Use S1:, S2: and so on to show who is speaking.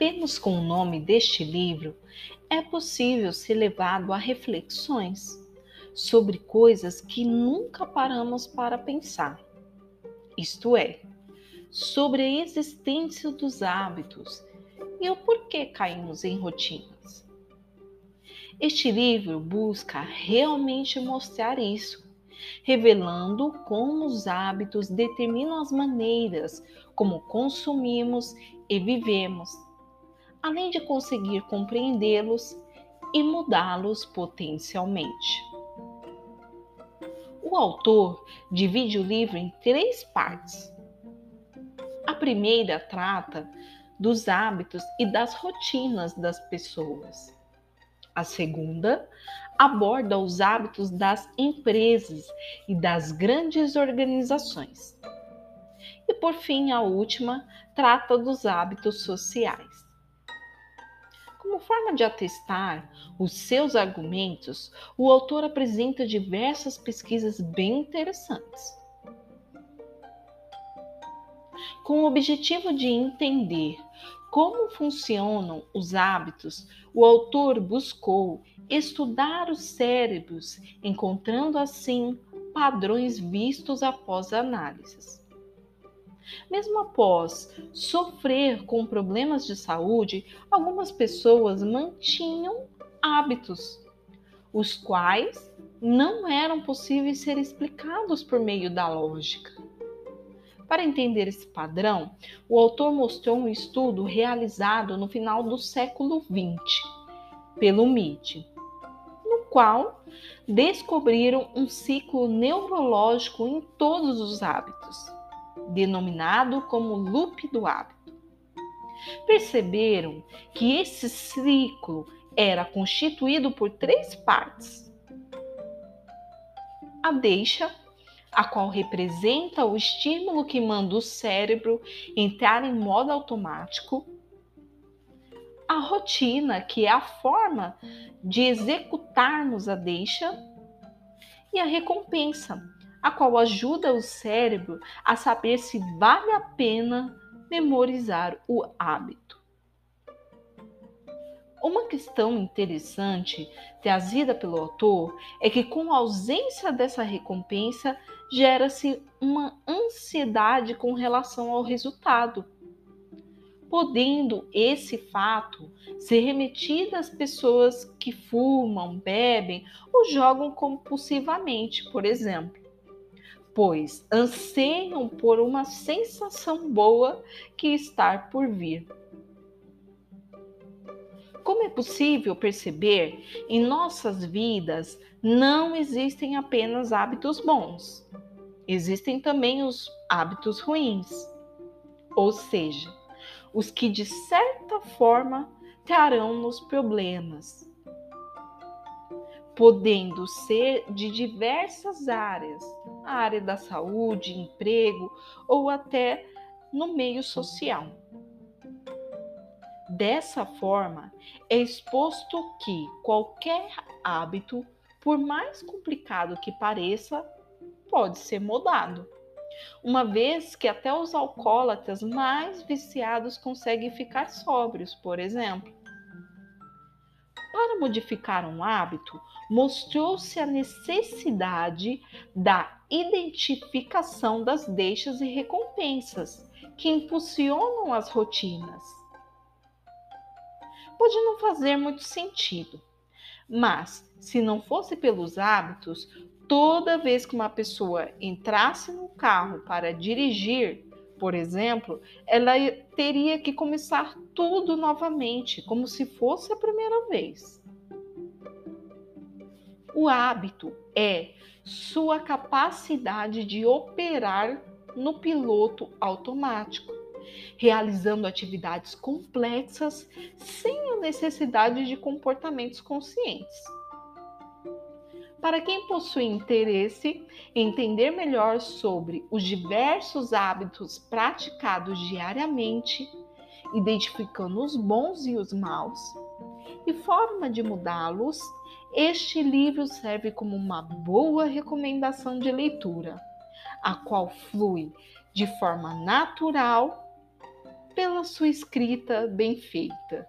S1: apenas com o nome deste livro é possível ser levado a reflexões sobre coisas que nunca paramos para pensar. Isto é, sobre a existência dos hábitos e o porquê caímos em rotinas. Este livro busca realmente mostrar isso, revelando como os hábitos determinam as maneiras como consumimos e vivemos, além de conseguir compreendê-los e mudá-los potencialmente. O autor divide o livro em três partes. A primeira trata dos hábitos e das rotinas das pessoas. A segunda aborda os hábitos das empresas e das grandes organizações. E por fim, a última trata dos hábitos sociais. Como forma de atestar os seus argumentos, o autor apresenta diversas pesquisas bem interessantes. Com o objetivo de entender como funcionam os hábitos, o autor buscou estudar os cérebros, encontrando assim padrões vistos após análises. Mesmo após sofrer com problemas de saúde, algumas pessoas mantinham hábitos, os quais não eram possíveis ser explicados por meio da lógica. Para entender esse padrão, o autor mostrou um estudo realizado no final do século XX pelo MIT, no qual descobriram um ciclo neurológico em todos os hábitos, denominado como loop do hábito. Perceberam que esse ciclo era constituído por três partes: a deixa, a qual representa o estímulo que manda o cérebro entrar em modo automático, a rotina, que é a forma de executarmos a deixa, e a recompensa, a qual ajuda o cérebro a saber se vale a pena memorizar o hábito. Uma questão interessante trazida pelo autor é que, com a ausência dessa recompensa, gera-se uma ansiedade com relação ao resultado, podendo esse fato ser remetido às pessoas que fumam, bebem ou jogam compulsivamente, por exemplo, pois anseiam por uma sensação boa que está por vir. Como é possível perceber, em nossas vidas não existem apenas hábitos bons, existem também os hábitos ruins, ou seja, os que de certa forma trarão-nos problemas, podendo ser de diversas áreas, a área da saúde, emprego ou até no meio social. Dessa forma, é exposto que qualquer hábito, por mais complicado que pareça, pode ser mudado. Uma vez que até os alcoólatras mais viciados conseguem ficar sóbrios, por exemplo. Para modificar um hábito, mostrou-se a necessidade da identificação das deixas e recompensas que impulsionam as rotinas pode não fazer muito sentido. Mas, se não fosse pelos hábitos, toda vez que uma pessoa entrasse no carro para dirigir, por exemplo, ela teria que começar tudo novamente, como se fosse a primeira vez. O hábito é sua capacidade de operar no piloto automático realizando atividades complexas sem a necessidade de comportamentos conscientes. Para quem possui interesse em entender melhor sobre os diversos hábitos praticados diariamente, identificando os bons e os maus, e forma de mudá-los, este livro serve como uma boa recomendação de leitura, a qual flui de forma natural pela sua escrita bem feita.